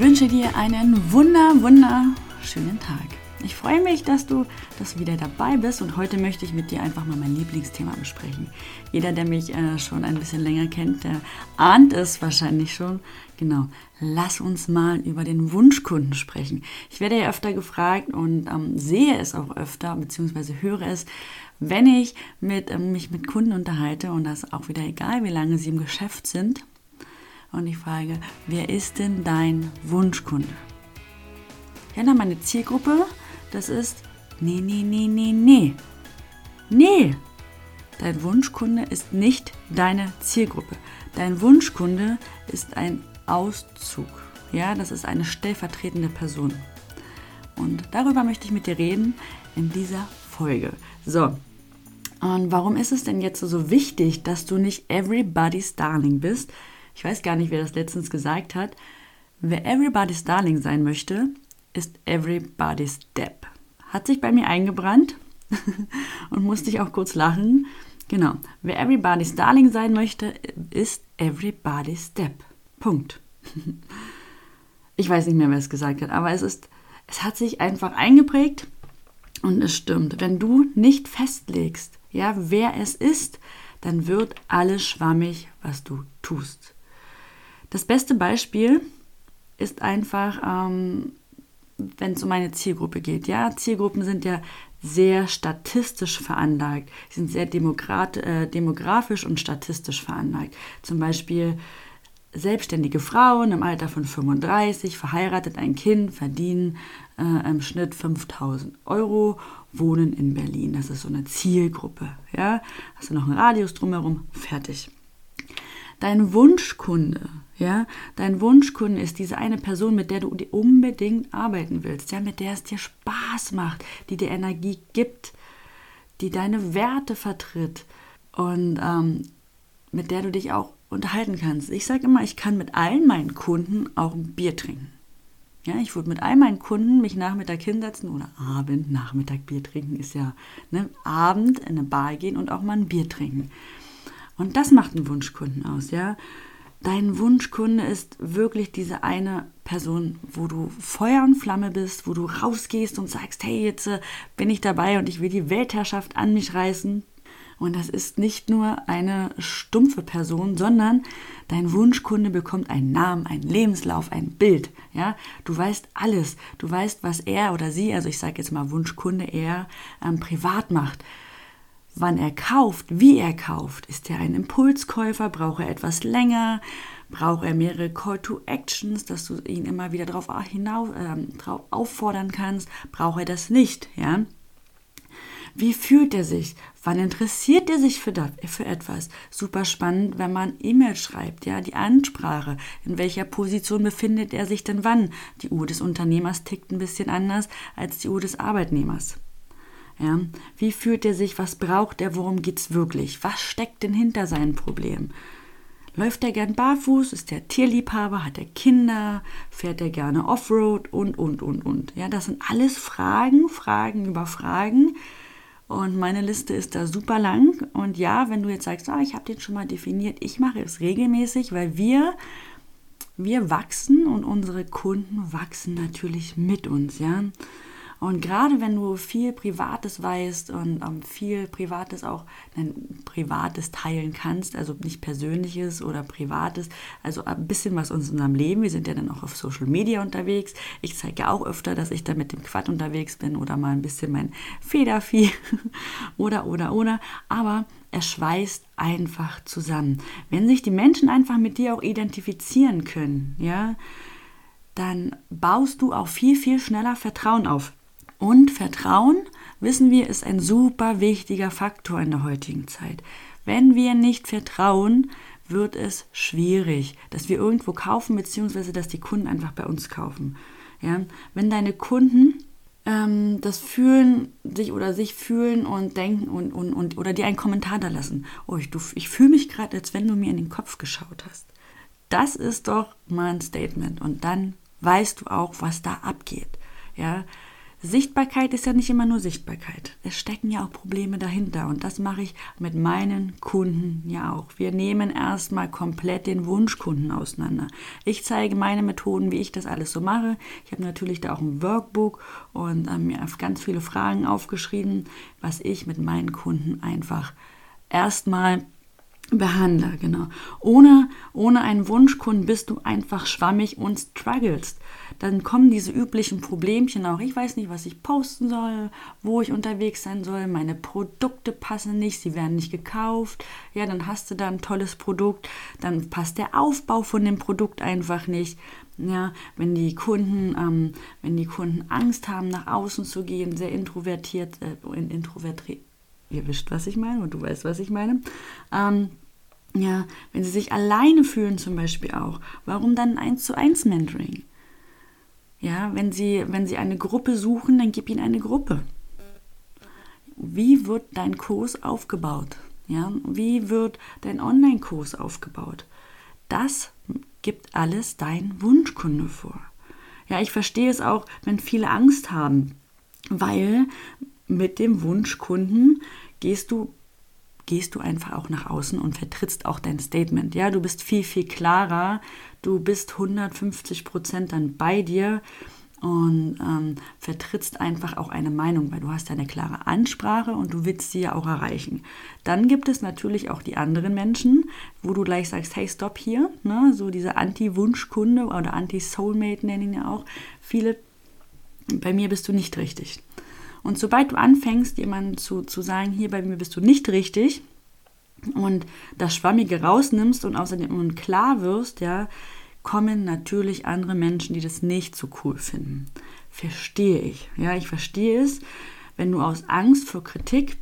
Ich wünsche dir einen wunder, wunderschönen Tag. Ich freue mich, dass du, dass du wieder dabei bist und heute möchte ich mit dir einfach mal mein Lieblingsthema besprechen. Jeder, der mich äh, schon ein bisschen länger kennt, der ahnt es wahrscheinlich schon. Genau, lass uns mal über den Wunschkunden sprechen. Ich werde ja öfter gefragt und ähm, sehe es auch öfter, beziehungsweise höre es, wenn ich mit, ähm, mich mit Kunden unterhalte und das auch wieder egal, wie lange sie im Geschäft sind. Und ich frage, wer ist denn dein Wunschkunde? Ja, na, meine Zielgruppe das ist, nee, nee, nee, nee, nee. Nee, dein Wunschkunde ist nicht deine Zielgruppe. Dein Wunschkunde ist ein Auszug. Ja, das ist eine stellvertretende Person. Und darüber möchte ich mit dir reden in dieser Folge. So, und warum ist es denn jetzt so wichtig, dass du nicht everybody's Darling bist? Ich weiß gar nicht, wer das letztens gesagt hat. Wer everybody's Darling sein möchte, ist Everybody's Depp. Hat sich bei mir eingebrannt und musste ich auch kurz lachen. Genau. Wer Everybody's Darling sein möchte, ist Everybody's Depp. Punkt. Ich weiß nicht mehr, wer es gesagt hat, aber es ist, es hat sich einfach eingeprägt und es stimmt. Wenn du nicht festlegst, ja, wer es ist, dann wird alles schwammig, was du tust. Das beste Beispiel ist einfach ähm, wenn es um eine Zielgruppe geht. Ja, Zielgruppen sind ja sehr statistisch veranlagt, sie sind sehr äh, demografisch und statistisch veranlagt. Zum Beispiel selbstständige Frauen im Alter von 35, verheiratet, ein Kind, verdienen äh, im Schnitt 5000 Euro, wohnen in Berlin. Das ist so eine Zielgruppe. Ja? Hast du noch einen Radius drumherum? Fertig. Dein Wunschkunde ja, dein Wunschkunde ist diese eine Person, mit der du unbedingt arbeiten willst, ja, mit der es dir Spaß macht, die dir Energie gibt, die deine Werte vertritt und ähm, mit der du dich auch unterhalten kannst. Ich sage immer, ich kann mit allen meinen Kunden auch ein Bier trinken. Ja, ich würde mit all meinen Kunden mich Nachmittag hinsetzen oder Abend, Nachmittag Bier trinken ist ja ne, Abend in eine Bar gehen und auch mal ein Bier trinken. Und das macht einen Wunschkunden aus, ja dein Wunschkunde ist wirklich diese eine Person, wo du Feuer und Flamme bist, wo du rausgehst und sagst, hey, jetzt äh, bin ich dabei und ich will die Weltherrschaft an mich reißen. Und das ist nicht nur eine stumpfe Person, sondern dein Wunschkunde bekommt einen Namen, einen Lebenslauf, ein Bild. Ja, du weißt alles. Du weißt, was er oder sie, also ich sage jetzt mal Wunschkunde, er ähm, privat macht wann er kauft, wie er kauft. Ist er ein Impulskäufer? Braucht er etwas länger? Braucht er mehrere Call to Actions, dass du ihn immer wieder darauf äh, auffordern kannst? Braucht er das nicht? Ja? Wie fühlt er sich? Wann interessiert er sich für, das, für etwas? Super spannend, wenn man E-Mail schreibt, ja, die Ansprache. In welcher Position befindet er sich denn wann? Die Uhr des Unternehmers tickt ein bisschen anders als die Uhr des Arbeitnehmers. Ja? Wie fühlt er sich? Was braucht er? Worum geht es wirklich? Was steckt denn hinter seinem Problem? Läuft er gern barfuß? Ist er Tierliebhaber? Hat er Kinder? Fährt er gerne Offroad? Und, und, und, und. Ja, das sind alles Fragen, Fragen über Fragen. Und meine Liste ist da super lang. Und ja, wenn du jetzt sagst, ah, ich habe den schon mal definiert, ich mache es regelmäßig, weil wir, wir wachsen und unsere Kunden wachsen natürlich mit uns, ja. Und gerade wenn du viel Privates weißt und ähm, viel Privates auch nein, Privates teilen kannst, also nicht Persönliches oder Privates, also ein bisschen was uns in unserem Leben, wir sind ja dann auch auf Social Media unterwegs. Ich zeige ja auch öfter, dass ich da mit dem Quad unterwegs bin oder mal ein bisschen mein Federvieh oder, oder, oder. Aber es schweißt einfach zusammen. Wenn sich die Menschen einfach mit dir auch identifizieren können, ja, dann baust du auch viel, viel schneller Vertrauen auf. Und Vertrauen, wissen wir, ist ein super wichtiger Faktor in der heutigen Zeit. Wenn wir nicht vertrauen, wird es schwierig, dass wir irgendwo kaufen, beziehungsweise dass die Kunden einfach bei uns kaufen. Ja? Wenn deine Kunden ähm, das fühlen, sich oder sich fühlen und denken und, und, und oder dir einen Kommentar da lassen. Oh, ich, ich fühle mich gerade, als wenn du mir in den Kopf geschaut hast. Das ist doch mal ein Statement. Und dann weißt du auch, was da abgeht. Ja, Sichtbarkeit ist ja nicht immer nur Sichtbarkeit. Es stecken ja auch Probleme dahinter und das mache ich mit meinen Kunden ja auch. Wir nehmen erstmal komplett den Wunschkunden auseinander. Ich zeige meine Methoden, wie ich das alles so mache. Ich habe natürlich da auch ein Workbook und äh, mir ganz viele Fragen aufgeschrieben, was ich mit meinen Kunden einfach erstmal behandle, genau. Ohne, ohne einen Wunschkunden bist du einfach schwammig und strugglest dann kommen diese üblichen Problemchen auch. Ich weiß nicht, was ich posten soll, wo ich unterwegs sein soll, meine Produkte passen nicht, sie werden nicht gekauft. Ja, dann hast du da ein tolles Produkt, dann passt der Aufbau von dem Produkt einfach nicht. Ja, wenn die Kunden, ähm, wenn die Kunden Angst haben, nach außen zu gehen, sehr introvertiert, äh, introvertiert, ihr wisst, was ich meine und du weißt, was ich meine. Ähm, ja, wenn sie sich alleine fühlen zum Beispiel auch, warum dann eins zu eins Mentoring? Ja, wenn Sie, wenn Sie eine Gruppe suchen, dann gib ihnen eine Gruppe. Wie wird dein Kurs aufgebaut? Ja, wie wird dein Online-Kurs aufgebaut? Das gibt alles dein Wunschkunde vor. Ja, ich verstehe es auch, wenn viele Angst haben, weil mit dem Wunschkunden gehst du gehst du einfach auch nach außen und vertrittst auch dein Statement. Ja, du bist viel, viel klarer, du bist 150 Prozent dann bei dir und ähm, vertrittst einfach auch eine Meinung, weil du hast eine klare Ansprache und du willst sie ja auch erreichen. Dann gibt es natürlich auch die anderen Menschen, wo du gleich sagst, hey, stopp hier, ne? so diese Anti-Wunschkunde oder Anti-Soulmate nennen ihn ja auch viele, bei mir bist du nicht richtig. Und sobald du anfängst, jemandem zu, zu sagen, hier bei mir bist du nicht richtig und das Schwammige rausnimmst und außerdem klar wirst, ja, kommen natürlich andere Menschen, die das nicht so cool finden. Verstehe ich. Ja, ich verstehe es, wenn du aus Angst vor Kritik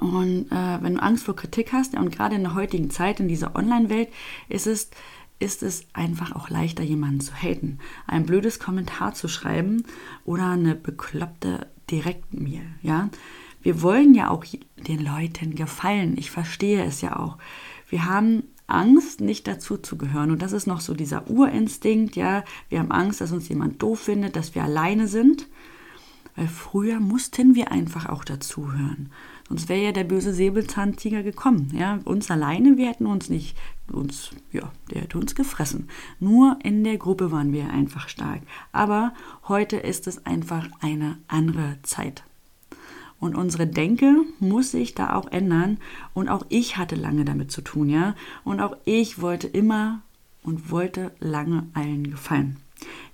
und äh, wenn du Angst vor Kritik hast, ja, und gerade in der heutigen Zeit, in dieser Online-Welt, ist es, ist es einfach auch leichter, jemanden zu haten. Ein blödes Kommentar zu schreiben oder eine bekloppte Direktmail. Ja? Wir wollen ja auch den Leuten gefallen. Ich verstehe es ja auch. Wir haben Angst, nicht dazu zu gehören. Und das ist noch so dieser Urinstinkt, ja. Wir haben Angst, dass uns jemand doof findet, dass wir alleine sind. Weil früher mussten wir einfach auch dazuhören. Sonst wäre ja der böse Säbelzahntiger gekommen. Ja, uns alleine, wir hätten uns nicht, uns, ja, der hätte uns gefressen. Nur in der Gruppe waren wir einfach stark. Aber heute ist es einfach eine andere Zeit. Und unsere Denke muss sich da auch ändern. Und auch ich hatte lange damit zu tun, ja. Und auch ich wollte immer und wollte lange allen gefallen.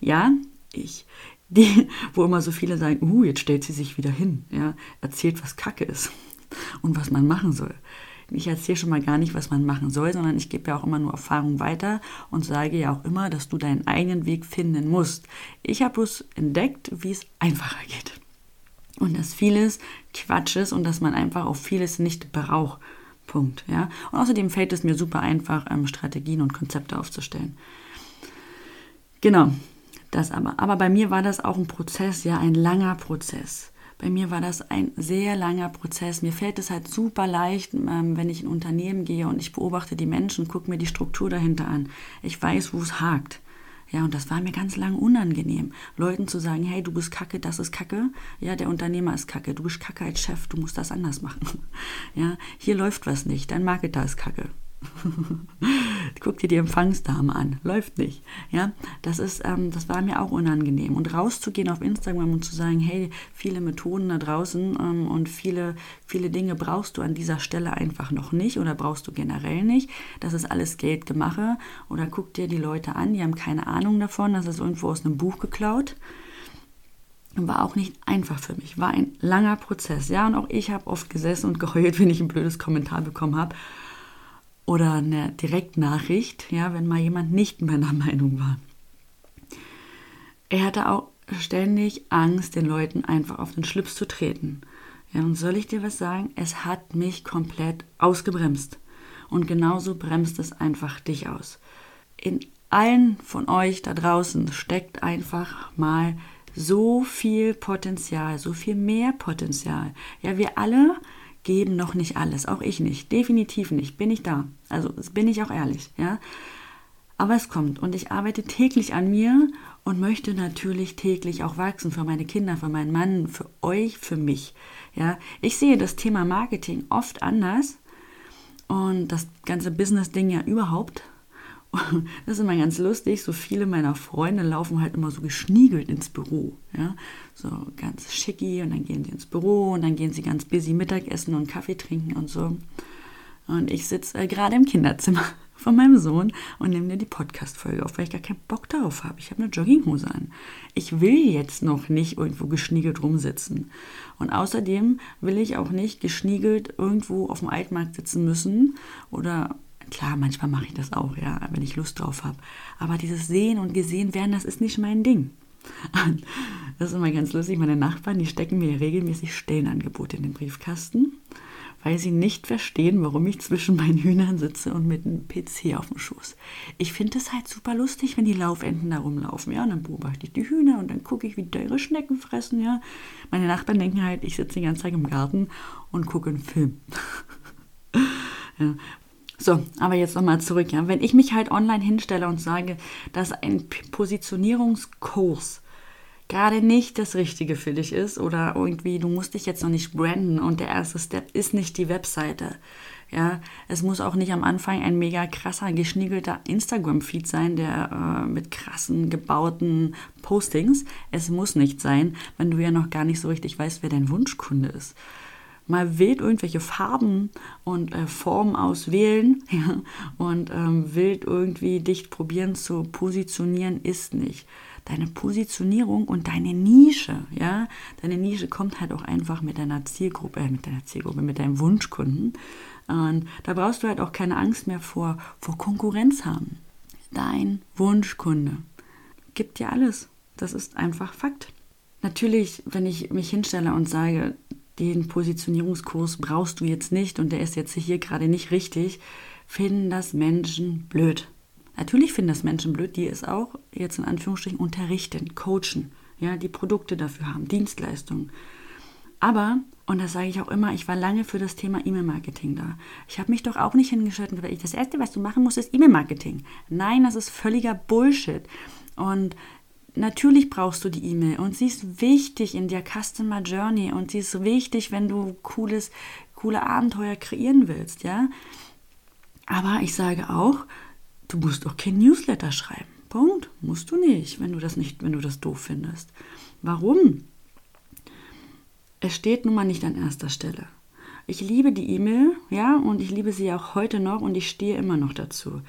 Ja, ich, die, wo immer so viele sagen, uh, jetzt stellt sie sich wieder hin, ja, erzählt, was Kacke ist und was man machen soll. Ich erzähle schon mal gar nicht, was man machen soll, sondern ich gebe ja auch immer nur Erfahrung weiter und sage ja auch immer, dass du deinen eigenen Weg finden musst. Ich habe bloß entdeckt, wie es einfacher geht. Und dass vieles Quatsch ist und dass man einfach auf vieles nicht braucht. Punkt. Ja? Und außerdem fällt es mir super einfach, ähm, Strategien und Konzepte aufzustellen. Genau, das aber. Aber bei mir war das auch ein Prozess, ja, ein langer Prozess. Bei mir war das ein sehr langer Prozess. Mir fällt es halt super leicht, ähm, wenn ich in ein Unternehmen gehe und ich beobachte die Menschen, gucke mir die Struktur dahinter an. Ich weiß, wo es hakt. Ja, und das war mir ganz lang unangenehm, Leuten zu sagen, hey, du bist kacke, das ist kacke. Ja, der Unternehmer ist kacke, du bist kacke als Chef, du musst das anders machen. Ja, hier läuft was nicht, dein Marketer ist kacke. Guck dir die Empfangsdame an. Läuft nicht. Ja, das ist, ähm, das war mir auch unangenehm. Und rauszugehen auf Instagram und zu sagen, hey, viele Methoden da draußen ähm, und viele, viele Dinge brauchst du an dieser Stelle einfach noch nicht oder brauchst du generell nicht. Das ist alles Geldgemache. Oder guck dir die Leute an, die haben keine Ahnung davon. Das ist irgendwo aus einem Buch geklaut war auch nicht einfach für mich, war ein langer Prozess. Ja, und auch ich habe oft gesessen und geheult, wenn ich ein blödes Kommentar bekommen habe oder eine Direktnachricht, ja, wenn mal jemand nicht meiner Meinung war. Er hatte auch ständig Angst, den Leuten einfach auf den Schlips zu treten. Ja, und soll ich dir was sagen? Es hat mich komplett ausgebremst. Und genauso bremst es einfach dich aus. In allen von euch da draußen steckt einfach mal so viel Potenzial, so viel mehr Potenzial. Ja, wir alle geben noch nicht alles, auch ich nicht, definitiv nicht, bin ich da. Also bin ich auch ehrlich, ja. Aber es kommt und ich arbeite täglich an mir und möchte natürlich täglich auch wachsen für meine Kinder, für meinen Mann, für euch, für mich. Ja, ich sehe das Thema Marketing oft anders und das ganze Business-Ding ja überhaupt. Das ist immer ganz lustig. So viele meiner Freunde laufen halt immer so geschniegelt ins Büro. Ja? So ganz schicki und dann gehen sie ins Büro und dann gehen sie ganz busy Mittagessen und Kaffee trinken und so. Und ich sitze äh, gerade im Kinderzimmer von meinem Sohn und nehme dir die Podcast-Folge auf, weil ich gar keinen Bock darauf habe. Ich habe eine Jogginghose an. Ich will jetzt noch nicht irgendwo geschniegelt rumsitzen. Und außerdem will ich auch nicht geschniegelt irgendwo auf dem Altmarkt sitzen müssen oder Klar, manchmal mache ich das auch, ja, wenn ich Lust drauf habe. Aber dieses Sehen und Gesehen werden, das ist nicht mein Ding. Das ist immer ganz lustig. Meine Nachbarn, die stecken mir regelmäßig Stellenangebote in den Briefkasten weil sie nicht verstehen, warum ich zwischen meinen Hühnern sitze und mit einem PC auf dem Schoß. Ich finde es halt super lustig, wenn die Laufenten da rumlaufen, ja, und dann beobachte ich die Hühner und dann gucke ich, wie die ihre Schnecken fressen, ja. Meine Nachbarn denken halt, ich sitze die ganze Zeit im Garten und gucke einen Film. ja. So, aber jetzt nochmal zurück, ja. Wenn ich mich halt online hinstelle und sage, dass ein Positionierungskurs gerade nicht das Richtige für dich ist oder irgendwie du musst dich jetzt noch nicht branden und der erste Step ist nicht die Webseite. Ja, es muss auch nicht am Anfang ein mega krasser, geschniegelter Instagram-Feed sein, der äh, mit krassen, gebauten Postings. Es muss nicht sein, wenn du ja noch gar nicht so richtig weißt, wer dein Wunschkunde ist. Mal wild irgendwelche Farben und äh, Formen auswählen ja, und ähm, wild irgendwie dich probieren zu positionieren, ist nicht deine Positionierung und deine Nische, ja, deine Nische kommt halt auch einfach mit deiner Zielgruppe, äh, mit deiner Zielgruppe, mit deinem Wunschkunden. Und da brauchst du halt auch keine Angst mehr vor, vor Konkurrenz haben. Dein Wunschkunde gibt dir alles. Das ist einfach Fakt. Natürlich, wenn ich mich hinstelle und sage, den Positionierungskurs brauchst du jetzt nicht und der ist jetzt hier gerade nicht richtig, finden das Menschen blöd. Natürlich finden das Menschen blöd, die es auch jetzt in Anführungsstrichen unterrichten, coachen, ja, die Produkte dafür haben, Dienstleistungen. Aber, und das sage ich auch immer, ich war lange für das Thema E-Mail-Marketing da. Ich habe mich doch auch nicht hingestellt und gesagt, das Erste, was du machen musst, ist E-Mail-Marketing. Nein, das ist völliger Bullshit. Und natürlich brauchst du die E-Mail und sie ist wichtig in der Customer Journey und sie ist wichtig, wenn du cooles, coole Abenteuer kreieren willst, ja. Aber ich sage auch, Du musst auch kein Newsletter schreiben. Punkt. Musst du nicht, wenn du das nicht, wenn du das doof findest. Warum? Es steht nun mal nicht an erster Stelle. Ich liebe die E-Mail, ja, und ich liebe sie auch heute noch und ich stehe immer noch dazu.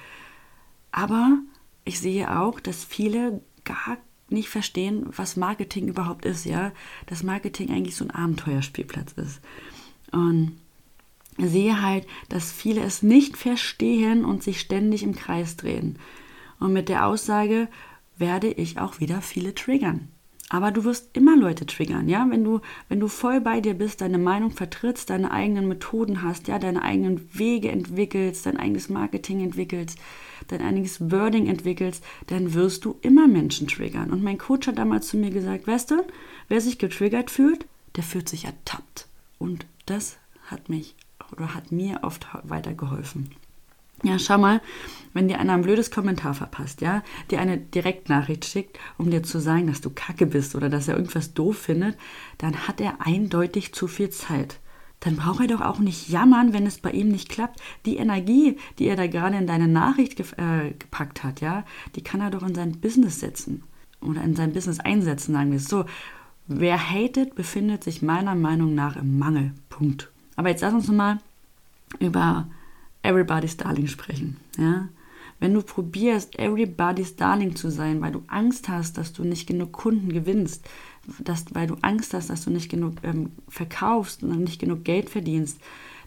Aber ich sehe auch, dass viele gar nicht verstehen, was Marketing überhaupt ist, ja. Dass Marketing eigentlich so ein Abenteuerspielplatz ist. Und sehe halt, dass viele es nicht verstehen und sich ständig im Kreis drehen. Und mit der Aussage werde ich auch wieder viele triggern. Aber du wirst immer Leute triggern, ja, wenn du, wenn du voll bei dir bist, deine Meinung vertrittst, deine eigenen Methoden hast, ja, deine eigenen Wege entwickelst, dein eigenes Marketing entwickelst, dein eigenes Wording entwickelst, dann wirst du immer Menschen triggern. Und mein Coach hat damals zu mir gesagt, weißt du, wer sich getriggert fühlt, der fühlt sich ertappt. Und das hat mich oder hat mir oft weitergeholfen. Ja, schau mal, wenn dir einer ein blödes Kommentar verpasst, ja, dir eine Direktnachricht schickt, um dir zu sagen, dass du kacke bist oder dass er irgendwas doof findet, dann hat er eindeutig zu viel Zeit. Dann braucht er doch auch nicht jammern, wenn es bei ihm nicht klappt. Die Energie, die er da gerade in deine Nachricht ge äh, gepackt hat, ja, die kann er doch in sein Business setzen oder in sein Business einsetzen, sagen wir es so. Wer hatet, befindet sich meiner Meinung nach im Mangel. Punkt. Aber jetzt lass uns mal über Everybody's Darling sprechen. Ja? Wenn du probierst, Everybody's Darling zu sein, weil du Angst hast, dass du nicht genug Kunden gewinnst, dass, weil du Angst hast, dass du nicht genug ähm, verkaufst und nicht genug Geld verdienst,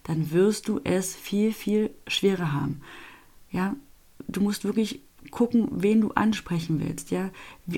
dann wirst du es viel, viel schwerer haben. Ja, du musst wirklich gucken, wen du ansprechen willst, ja,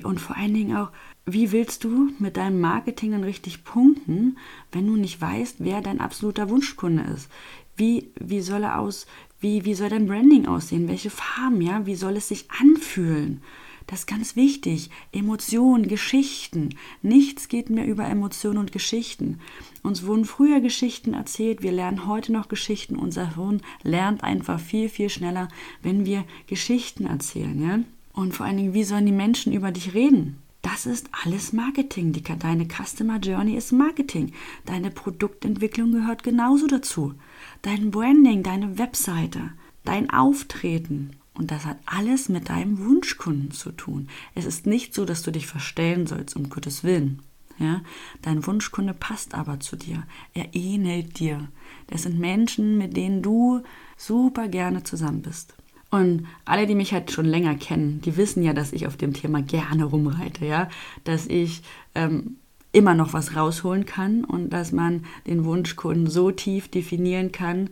und vor allen Dingen auch, wie willst du mit deinem Marketing dann richtig punkten, wenn du nicht weißt, wer dein absoluter Wunschkunde ist? Wie, wie soll er aus, wie, wie soll dein Branding aussehen? Welche Farben, ja? Wie soll es sich anfühlen? Das ist ganz wichtig. Emotionen, Geschichten. Nichts geht mehr über Emotionen und Geschichten. Uns wurden früher Geschichten erzählt, wir lernen heute noch Geschichten. Unser Hirn lernt einfach viel, viel schneller, wenn wir Geschichten erzählen. Ja? Und vor allen Dingen, wie sollen die Menschen über dich reden? Das ist alles Marketing. Deine Customer Journey ist Marketing. Deine Produktentwicklung gehört genauso dazu. Dein Branding, deine Webseite, dein Auftreten. Und das hat alles mit deinem Wunschkunden zu tun. Es ist nicht so, dass du dich verstellen sollst, um Gottes Willen. Ja? Dein Wunschkunde passt aber zu dir. Er ähnelt dir. Das sind Menschen, mit denen du super gerne zusammen bist. Und alle, die mich halt schon länger kennen, die wissen ja, dass ich auf dem Thema gerne rumreite, ja, dass ich ähm, immer noch was rausholen kann und dass man den Wunschkunden so tief definieren kann,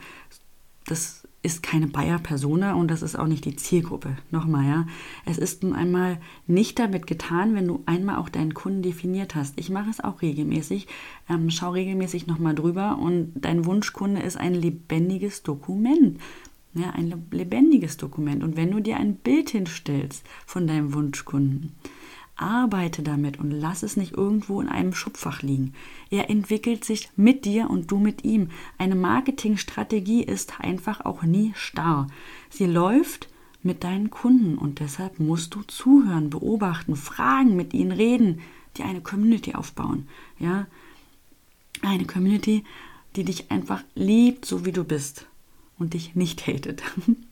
das ist keine Bayer-Persona und das ist auch nicht die Zielgruppe. Nochmal, ja. Es ist nun einmal nicht damit getan, wenn du einmal auch deinen Kunden definiert hast. Ich mache es auch regelmäßig, ähm, schau regelmäßig nochmal drüber und dein Wunschkunde ist ein lebendiges Dokument. Ja, ein lebendiges Dokument. Und wenn du dir ein Bild hinstellst von deinem Wunschkunden, arbeite damit und lass es nicht irgendwo in einem Schubfach liegen. Er entwickelt sich mit dir und du mit ihm. Eine Marketingstrategie ist einfach auch nie starr. Sie läuft mit deinen Kunden und deshalb musst du zuhören, beobachten, fragen, mit ihnen reden, die eine Community aufbauen. Ja, eine Community, die dich einfach liebt, so wie du bist und dich nicht hatet.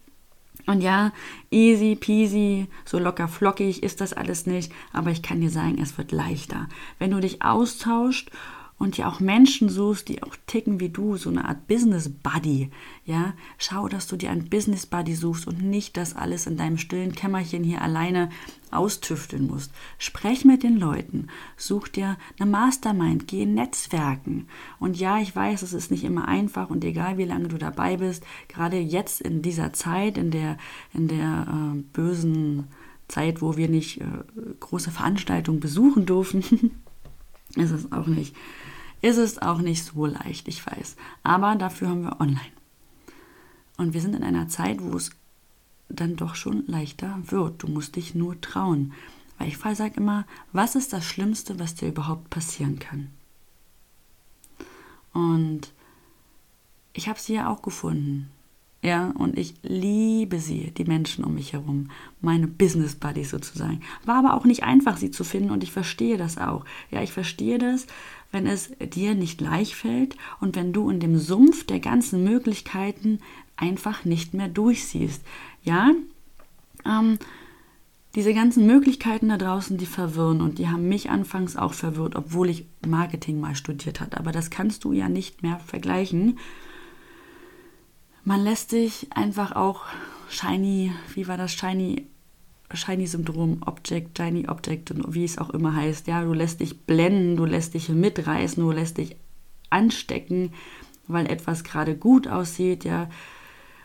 Und ja, easy peasy, so locker flockig ist das alles nicht, aber ich kann dir sagen, es wird leichter. Wenn du dich austauscht und ja auch Menschen suchst, die auch ticken wie du, so eine Art Business Buddy, ja, schau, dass du dir einen Business Buddy suchst und nicht das alles in deinem stillen Kämmerchen hier alleine austüfteln musst. Sprech mit den Leuten, such dir eine Mastermind, geh in Netzwerken. Und ja, ich weiß, es ist nicht immer einfach und egal wie lange du dabei bist, gerade jetzt in dieser Zeit, in der, in der äh, bösen Zeit, wo wir nicht äh, große Veranstaltungen besuchen durften, ist es auch nicht ist es auch nicht so leicht, ich weiß. Aber dafür haben wir online. Und wir sind in einer Zeit, wo es dann doch schon leichter wird. Du musst dich nur trauen. Weil ich sage immer, was ist das Schlimmste, was dir überhaupt passieren kann? Und ich habe sie ja auch gefunden. Ja, und ich liebe sie, die Menschen um mich herum, meine Business Buddies sozusagen. War aber auch nicht einfach, sie zu finden und ich verstehe das auch. Ja, ich verstehe das, wenn es dir nicht leicht fällt und wenn du in dem Sumpf der ganzen Möglichkeiten einfach nicht mehr durchsiehst. Ja, ähm, diese ganzen Möglichkeiten da draußen, die verwirren und die haben mich anfangs auch verwirrt, obwohl ich Marketing mal studiert habe. Aber das kannst du ja nicht mehr vergleichen man lässt sich einfach auch shiny, wie war das shiny Shiny-Syndrom, Object, Shiny Object und wie es auch immer heißt. Ja, du lässt dich blenden, du lässt dich mitreißen, du lässt dich anstecken, weil etwas gerade gut aussieht, ja.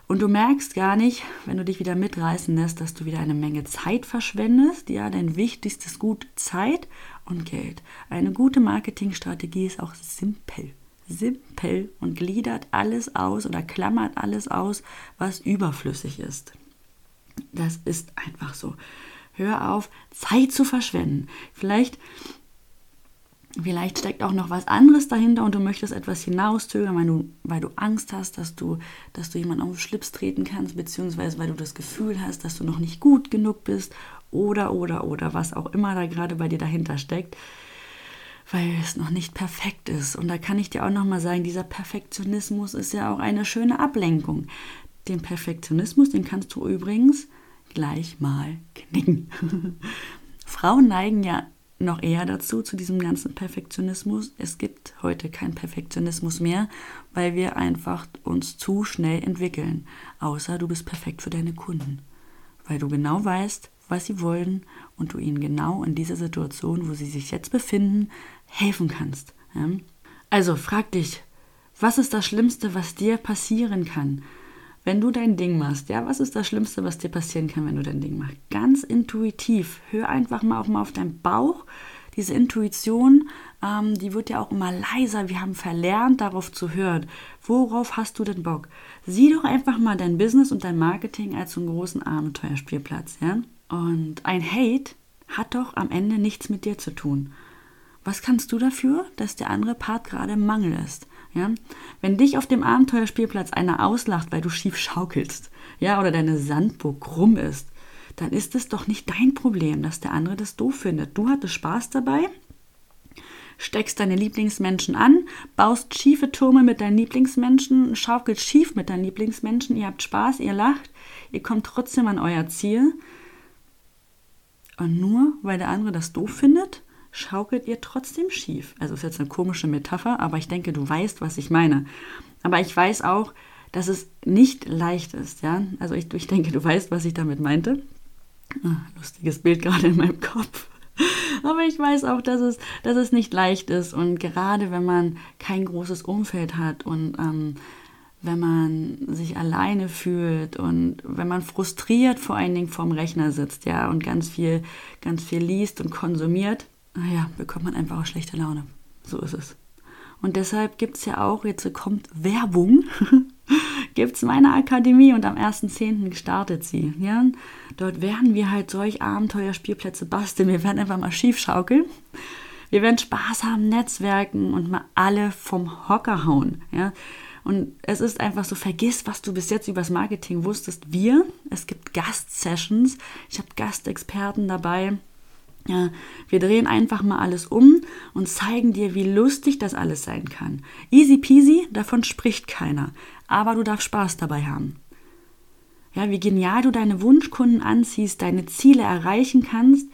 Und du merkst gar nicht, wenn du dich wieder mitreißen lässt, dass du wieder eine Menge Zeit verschwendest. Ja, dein wichtigstes Gut Zeit und Geld. Eine gute Marketingstrategie ist auch simpel simpel und gliedert alles aus oder klammert alles aus, was überflüssig ist. Das ist einfach so. Hör auf, Zeit zu verschwenden. Vielleicht, vielleicht steckt auch noch was anderes dahinter und du möchtest etwas hinauszögern, weil du, weil du Angst hast, dass du, dass du jemanden auf den Schlips treten kannst, beziehungsweise weil du das Gefühl hast, dass du noch nicht gut genug bist oder, oder, oder was auch immer da gerade bei dir dahinter steckt weil es noch nicht perfekt ist. Und da kann ich dir auch noch mal sagen, dieser Perfektionismus ist ja auch eine schöne Ablenkung. Den Perfektionismus, den kannst du übrigens gleich mal knicken. Frauen neigen ja noch eher dazu, zu diesem ganzen Perfektionismus. Es gibt heute keinen Perfektionismus mehr, weil wir einfach uns zu schnell entwickeln. Außer du bist perfekt für deine Kunden. Weil du genau weißt, was sie wollen und du ihnen genau in dieser Situation, wo sie sich jetzt befinden, helfen kannst. Ja? Also frag dich, was ist das Schlimmste, was dir passieren kann, wenn du dein Ding machst? Ja, was ist das Schlimmste, was dir passieren kann, wenn du dein Ding machst? Ganz intuitiv. Hör einfach mal auch mal auf deinen Bauch. Diese Intuition, ähm, die wird ja auch immer leiser. Wir haben verlernt, darauf zu hören. Worauf hast du denn Bock? Sieh doch einfach mal dein Business und dein Marketing als so einen großen Abenteuerspielplatz, ja? Und ein Hate hat doch am Ende nichts mit dir zu tun. Was kannst du dafür, dass der andere Part gerade Mangel ist? Ja? Wenn dich auf dem Abenteuerspielplatz einer auslacht, weil du schief schaukelst, ja, oder deine Sandburg krumm ist, dann ist es doch nicht dein Problem, dass der andere das doof findet. Du hattest Spaß dabei, steckst deine Lieblingsmenschen an, baust schiefe Türme mit deinen Lieblingsmenschen, schaukelst schief mit deinen Lieblingsmenschen, ihr habt Spaß, ihr lacht, ihr kommt trotzdem an euer Ziel. Und nur weil der andere das doof findet, schaukelt ihr trotzdem schief. Also ist jetzt eine komische Metapher, aber ich denke, du weißt, was ich meine. Aber ich weiß auch, dass es nicht leicht ist, ja. Also ich, ich denke, du weißt, was ich damit meinte. Ah, lustiges Bild gerade in meinem Kopf. Aber ich weiß auch, dass es, dass es nicht leicht ist. Und gerade wenn man kein großes Umfeld hat und ähm, wenn man sich alleine fühlt und wenn man frustriert vor allen Dingen vorm Rechner sitzt, ja, und ganz viel, ganz viel liest und konsumiert, naja, bekommt man einfach auch schlechte Laune. So ist es. Und deshalb gibt es ja auch, jetzt kommt Werbung, gibt es meine Akademie und am 1.10. startet sie. Ja? Dort werden wir halt solch Abenteuerspielplätze basteln. Wir werden einfach mal schief schaukeln. Wir werden Spaß haben, Netzwerken und mal alle vom Hocker hauen. Ja? Und es ist einfach so, vergiss, was du bis jetzt übers Marketing wusstest. Wir, es gibt Gastsessions, ich habe Gastexperten dabei. Ja, wir drehen einfach mal alles um und zeigen dir, wie lustig das alles sein kann. Easy peasy, davon spricht keiner. Aber du darfst Spaß dabei haben. Ja, wie genial du deine Wunschkunden anziehst, deine Ziele erreichen kannst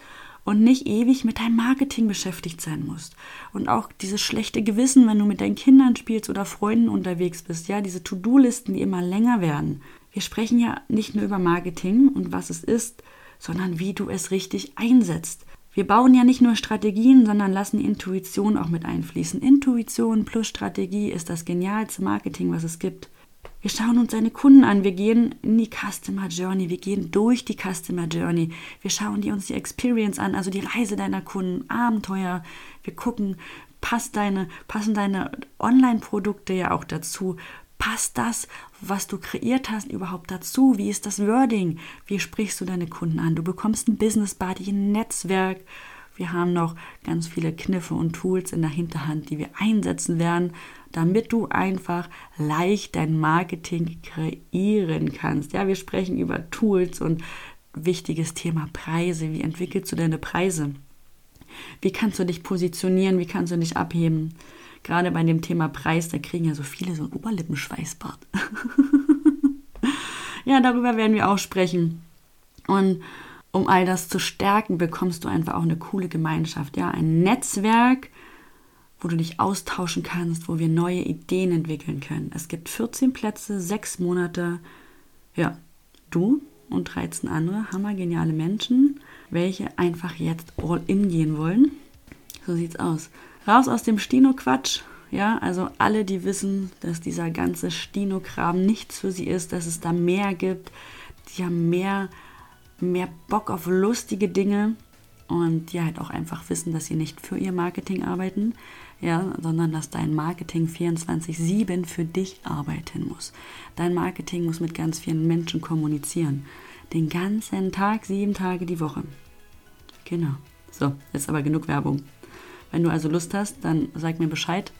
und nicht ewig mit deinem Marketing beschäftigt sein musst. Und auch dieses schlechte Gewissen, wenn du mit deinen Kindern spielst oder Freunden unterwegs bist, ja, diese To-Do-Listen, die immer länger werden. Wir sprechen ja nicht nur über Marketing und was es ist, sondern wie du es richtig einsetzt. Wir bauen ja nicht nur Strategien, sondern lassen Intuition auch mit einfließen. Intuition plus Strategie ist das genialste Marketing, was es gibt. Wir schauen uns seine Kunden an, wir gehen in die Customer Journey, wir gehen durch die Customer Journey, wir schauen die uns die Experience an, also die Reise deiner Kunden, Abenteuer, wir gucken, passt deine, passen deine Online-Produkte ja auch dazu, passt das, was du kreiert hast, überhaupt dazu? Wie ist das Wording? Wie sprichst du deine Kunden an? Du bekommst ein Business Buddy, ein Netzwerk. Wir haben noch ganz viele Kniffe und Tools in der Hinterhand, die wir einsetzen werden, damit du einfach leicht dein Marketing kreieren kannst. Ja, wir sprechen über Tools und wichtiges Thema Preise. Wie entwickelst du deine Preise? Wie kannst du dich positionieren? Wie kannst du dich abheben? Gerade bei dem Thema Preis, da kriegen ja so viele so ein Oberlippenschweißbart. ja, darüber werden wir auch sprechen. Und um all das zu stärken, bekommst du einfach auch eine coole Gemeinschaft, ja, ein Netzwerk, wo du dich austauschen kannst, wo wir neue Ideen entwickeln können. Es gibt 14 Plätze, sechs Monate. Ja, du und 13 andere hammergeniale Menschen, welche einfach jetzt all in gehen wollen. So sieht's aus. Raus aus dem Stino-Quatsch. Ja, also alle, die wissen, dass dieser ganze Stino-Kram nichts für sie ist, dass es da mehr gibt, die haben mehr, mehr Bock auf lustige Dinge und die halt auch einfach wissen, dass sie nicht für ihr Marketing arbeiten, ja, sondern dass dein Marketing 24/7 für dich arbeiten muss. Dein Marketing muss mit ganz vielen Menschen kommunizieren. Den ganzen Tag, sieben Tage die Woche. Genau. So, jetzt aber genug Werbung. Wenn du also Lust hast, dann sag mir Bescheid.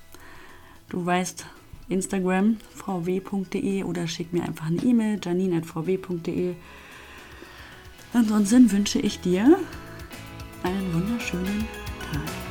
Du weißt, Instagram vw.de oder schick mir einfach eine E-Mail janine.vw.de. Ansonsten wünsche ich dir einen wunderschönen Tag.